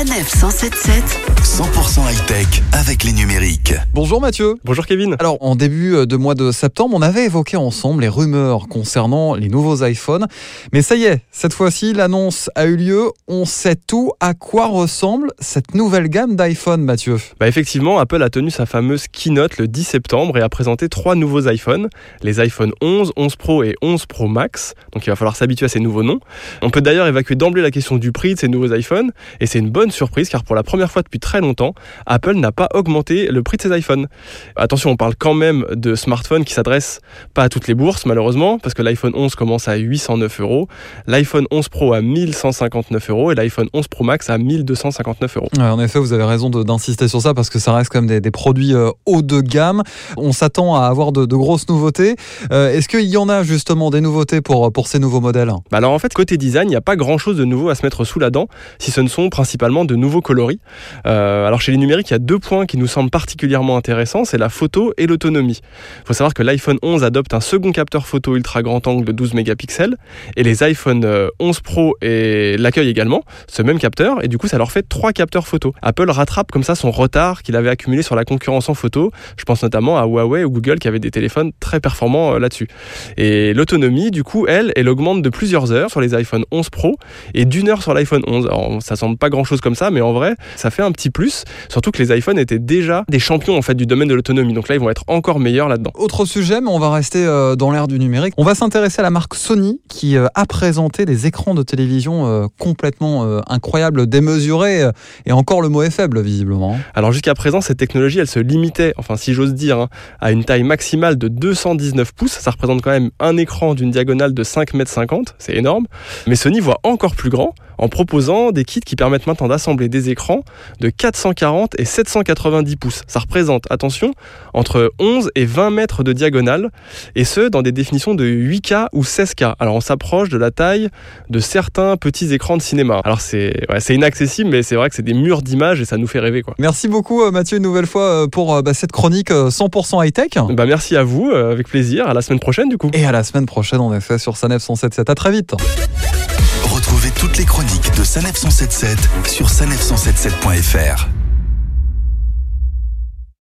Sanef 177. 100% high-tech avec les numériques. Bonjour Mathieu. Bonjour Kevin. Alors en début de mois de septembre, on avait évoqué ensemble les rumeurs concernant les nouveaux iPhones. Mais ça y est, cette fois-ci, l'annonce a eu lieu. On sait tout. À quoi ressemble cette nouvelle gamme d'iPhone, Mathieu Bah effectivement, Apple a tenu sa fameuse keynote le 10 septembre et a présenté trois nouveaux iPhones. Les iPhone 11, 11 Pro et 11 Pro Max. Donc il va falloir s'habituer à ces nouveaux noms. On peut d'ailleurs évacuer d'emblée la question du prix de ces nouveaux iPhones. Et c'est une bonne surprise car pour la première fois depuis très longtemps, Apple n'a pas augmenté le prix de ses iPhones. Attention, on parle quand même de smartphones qui s'adressent pas à toutes les bourses malheureusement, parce que l'iPhone 11 commence à 809 euros, l'iPhone 11 Pro à 1159 euros et l'iPhone 11 Pro Max à 1259 euros. Ouais, en effet, vous avez raison d'insister sur ça parce que ça reste quand même des, des produits euh, haut de gamme. On s'attend à avoir de, de grosses nouveautés. Euh, Est-ce qu'il y en a justement des nouveautés pour, pour ces nouveaux modèles? Bah alors en fait, côté design, il n'y a pas grand chose de nouveau à se mettre sous la dent, si ce ne sont principalement de nouveaux coloris. Euh, alors chez les numériques, il y a deux points qui nous semblent particulièrement intéressants, c'est la photo et l'autonomie. Il faut savoir que l'iPhone 11 adopte un second capteur photo ultra grand angle de 12 mégapixels, et les iPhone euh, 11 Pro et l'accueillent également, ce même capteur, et du coup ça leur fait trois capteurs photo. Apple rattrape comme ça son retard qu'il avait accumulé sur la concurrence en photo. Je pense notamment à Huawei ou Google qui avaient des téléphones très performants euh, là-dessus. Et l'autonomie, du coup, elle, elle augmente de plusieurs heures sur les iPhone 11 Pro et d'une heure sur l'iPhone 11. Alors, ça semble pas grand-chose comme ça, mais en vrai, ça fait un petit plus. Surtout que les iPhones étaient déjà des champions en fait du domaine de l'autonomie. Donc là, ils vont être encore meilleurs là-dedans. Autre sujet, mais on va rester euh, dans l'ère du numérique. On va s'intéresser à la marque Sony qui euh, a présenté des écrans de télévision euh, complètement incroyables, démesurés, et encore le mot est faible visiblement. Alors jusqu'à présent, cette technologie, elle se limitait, enfin si j'ose dire, hein, à une taille maximale de 219 pouces. Ça représente quand même un écran d'une diagonale de 5,50 m, c'est énorme. Mais Sony voit encore plus grand en proposant des kits qui permettent maintenant d'assembler des écrans de 440 et 790 pouces. Ça représente, attention, entre 11 et 20 mètres de diagonale, et ce, dans des définitions de 8K ou 16K. Alors on s'approche de la taille de certains petits écrans de cinéma. Alors c'est ouais, inaccessible, mais c'est vrai que c'est des murs d'images et ça nous fait rêver quoi. Merci beaucoup euh, Mathieu une nouvelle fois euh, pour euh, bah, cette chronique euh, 100% high-tech. Bah merci à vous, avec plaisir. À la semaine prochaine du coup. Et à la semaine prochaine en effet sur Sanef 177. À très vite. Retrouvez toutes les chroniques de Sanef 177 sur sanef177.fr.